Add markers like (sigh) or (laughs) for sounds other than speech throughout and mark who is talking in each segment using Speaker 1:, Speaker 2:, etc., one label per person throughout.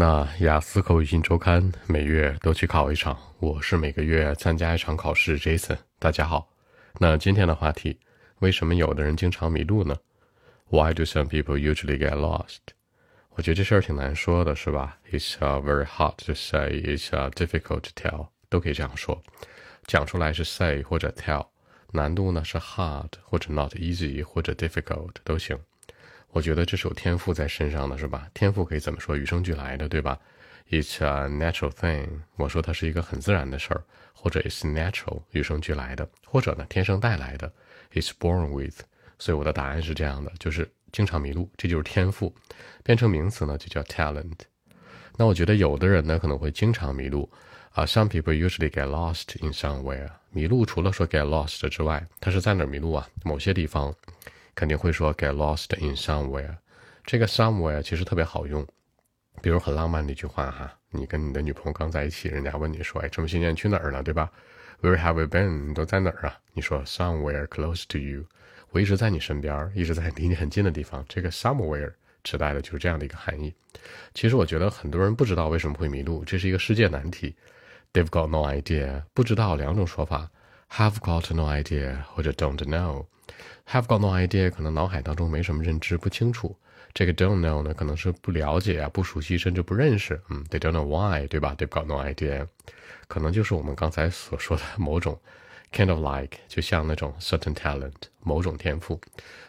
Speaker 1: 那雅思口语新周刊每月都去考一场，我是每个月参加一场考试。Jason，大家好。那今天的话题，为什么有的人经常迷路呢？Why do some people usually get lost？我觉得这事儿挺难说的，是吧？It's a very hard to say. It's difficult to tell. 都可以这样说。讲出来是 say 或者 tell，难度呢是 hard 或者 not easy 或者 difficult 都行。我觉得这是有天赋在身上的是吧？天赋可以怎么说？与生俱来的，对吧？It's a natural thing。我说它是一个很自然的事儿，或者 It's natural，与生俱来的，或者呢天生带来的，It's born with。所以我的答案是这样的，就是经常迷路，这就是天赋。变成名词呢就叫 talent。那我觉得有的人呢可能会经常迷路啊。Some people usually get lost in somewhere。迷路除了说 get lost 之外，他是在哪迷路啊？某些地方。肯定会说 get lost in somewhere，这个 somewhere 其实特别好用，比如很浪漫的一句话哈，你跟你的女朋友刚在一起，人家问你说，哎，这么些年去哪儿了，对吧？Where have you been？你都在哪儿啊？你说 somewhere close to you，我一直在你身边，一直在离你很近的地方。这个 somewhere 指代的就是这样的一个含义。其实我觉得很多人不知道为什么会迷路，这是一个世界难题。They've got no idea，不知道两种说法，have got no idea 或者 don't know。Have got no idea，可能脑海当中没什么认知，不清楚。这个 don't know 呢，可能是不了解啊，不熟悉，甚至不认识。嗯，they don't know why，对吧？They've got no idea，可能就是我们刚才所说的某种 kind of like，就像那种 certain talent，某种天赋。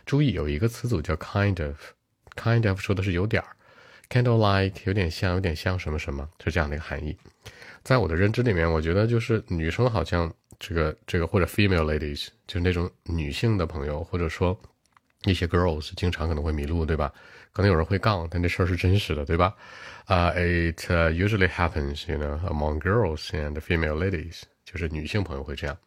Speaker 1: 注意有一个词组叫 kind of，kind of 说的是有点儿，kind of like 有点像，有点像什么什么，是这样的一个含义。在我的认知里面，我觉得就是女生好像。这个这个或者 female ladies 就是那种女性的朋友，或者说一些 girls 经常可能会迷路，对吧？可能有人会杠，但这事儿是真实的，对吧？啊，it usually happens，you know，among girls and female ladies，就是女性朋友会这样，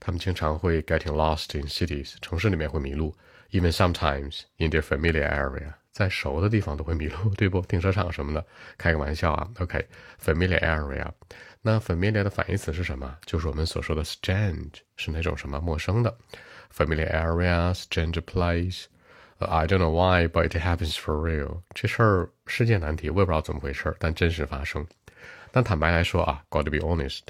Speaker 1: 她们经常会 getting lost in cities，城市里面会迷路 ，even sometimes in their familiar area，在熟的地方都会迷路，对不？停车场什么的，开个玩笑啊。OK，familiar area。那 familiar 的反义词是什么？就是我们所说的 strange，是那种什么陌生的。familiar area, strange place. I don't know why, but it happens for real. 这事儿世界难题，我也不知道怎么回事，但真实发生。但坦白来说啊，got to be honest，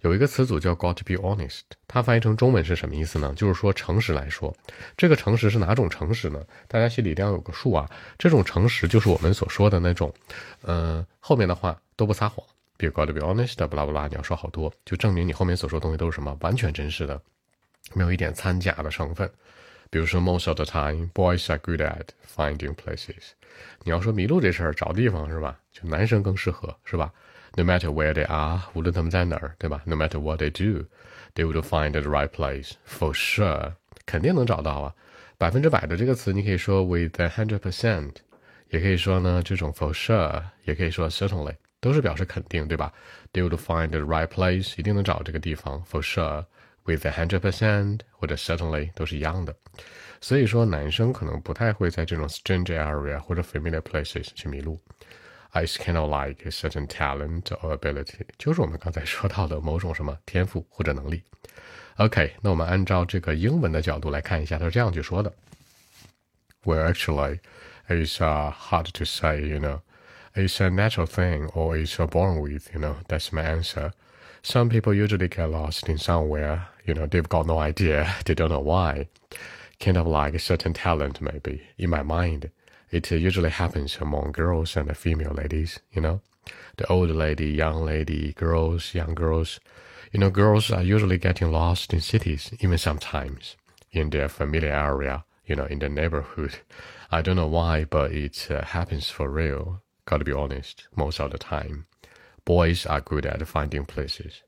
Speaker 1: 有一个词组叫 got to be honest，它翻译成中文是什么意思呢？就是说诚实来说，这个诚实是哪种诚实呢？大家心里一定要有个数啊。这种诚实就是我们所说的那种，嗯，后面的话都不撒谎。Be got to be honest，巴拉巴拉，你要说好多，就证明你后面所说的东西都是什么，完全真实的，没有一点掺假的成分。比如说，most of the time boys are good at finding places。你要说迷路这事儿，找地方是吧？就男生更适合是吧 ？No matter where they are，无论他们在哪儿，对吧？No matter what they do，they would find the right place for sure，肯定能找到啊。百分之百的这个词，你可以说 with a hundred percent，也可以说呢这种 for sure，也可以说 certainly。都是表示肯定，对吧？They would find the right place，一定能找这个地方，for sure，with a hundred percent 或者 certainly 都是一样的。所以说，男生可能不太会在这种 strange area 或者 familiar places 去迷路。 I kind of like a certain talent or ability，就是我们刚才说到的某种什么天赋或者能力。OK，那我们按照这个英文的角度来看一下，他是这样去说的：Well, actually, it's hard to say, you know. It's a natural thing or it's born with, you know, that's my answer. Some people usually get lost in somewhere, you know, they've got no idea, (laughs) they don't know why. Kind of like a certain talent, maybe, in my mind. It usually happens among girls and female ladies, you know. The old lady, young lady, girls, young girls. You know, girls are usually getting lost in cities, even sometimes in their familiar area, you know, in the neighborhood. (laughs) I don't know why, but it uh, happens for real. Gotta be honest, most of the time, boys are good at finding places.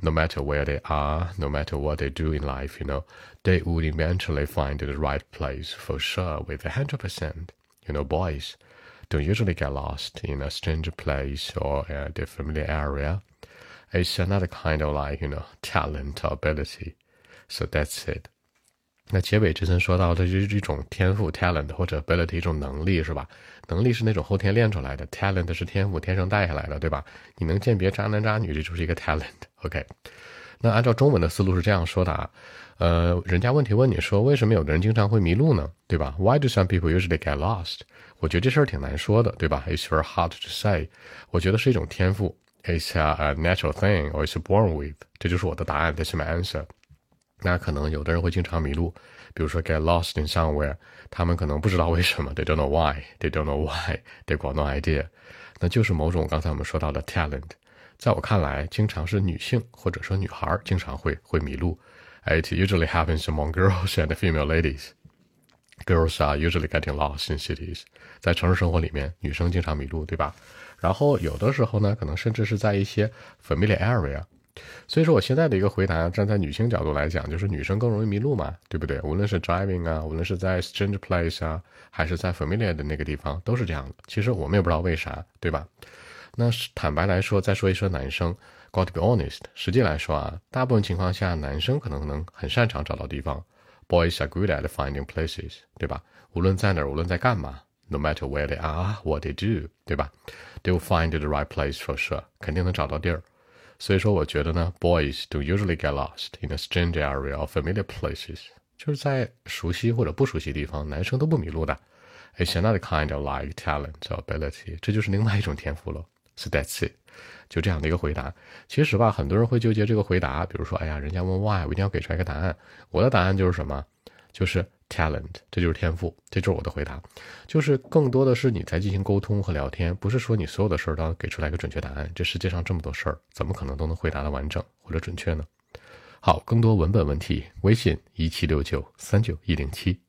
Speaker 1: No matter where they are, no matter what they do in life, you know, they would eventually find the right place for sure with a hundred percent. You know, boys don't usually get lost in a strange place or a familiar area. It's another kind of like, you know, talent or ability. So that's it. 那结尾之前说到的就是一种天赋 talent 或者 ability 一种能力是吧？能力是那种后天练出来的，talent 是天赋天生带下来的，对吧？你能鉴别渣男渣女，这就是一个 talent。OK， 那按照中文的思路是这样说的啊，呃，人家问题问你说为什么有的人经常会迷路呢？对吧？Why do some people usually get lost？我觉得这事儿挺难说的，对吧？It's very hard to say。我觉得是一种天赋，It's a natural thing or it's born with。这就是我的答案，这是 my answer。那可能有的人会经常迷路，比如说 get lost in somewhere，他们可能不知道为什么，they don't know why，they don't know why，they got no idea。那就是某种刚才我们说到的 talent。在我看来，经常是女性或者说女孩经常会会迷路。It usually happens among girls and female ladies. Girls are usually getting lost in cities. 在城市生活里面，女生经常迷路，对吧？然后有的时候呢，可能甚至是在一些 familiar area。所以说，我现在的一个回答，站在女性角度来讲，就是女生更容易迷路嘛，对不对？无论是 driving 啊，无论是在 strange place 啊，还是在 familiar 的那个地方，都是这样的。其实我们也不知道为啥，对吧？那坦白来说，再说一说男生，got to be honest。实际来说啊，大部分情况下，男生可能能很擅长找到地方。Boys are good at finding places，对吧？无论在哪儿，无论在干嘛，no matter where they are，what they do，对吧？They will find the right place for sure，肯定能找到地儿。所以说，我觉得呢，boys do usually get lost in a strange area or familiar places，就是在熟悉或者不熟悉地方，男生都不迷路的。It's another kind of like talent or ability，这就是另外一种天赋了。So that's it，就这样的一个回答。其实吧，很多人会纠结这个回答，比如说，哎呀，人家问 why，我一定要给出来一个答案。我的答案就是什么？就是 talent，这就是天赋，这就是我的回答。就是更多的是你在进行沟通和聊天，不是说你所有的事儿都要给出来一个准确答案。这世界上这么多事儿，怎么可能都能回答的完整或者准确呢？好，更多文本问题，微信一七六九三九一零七。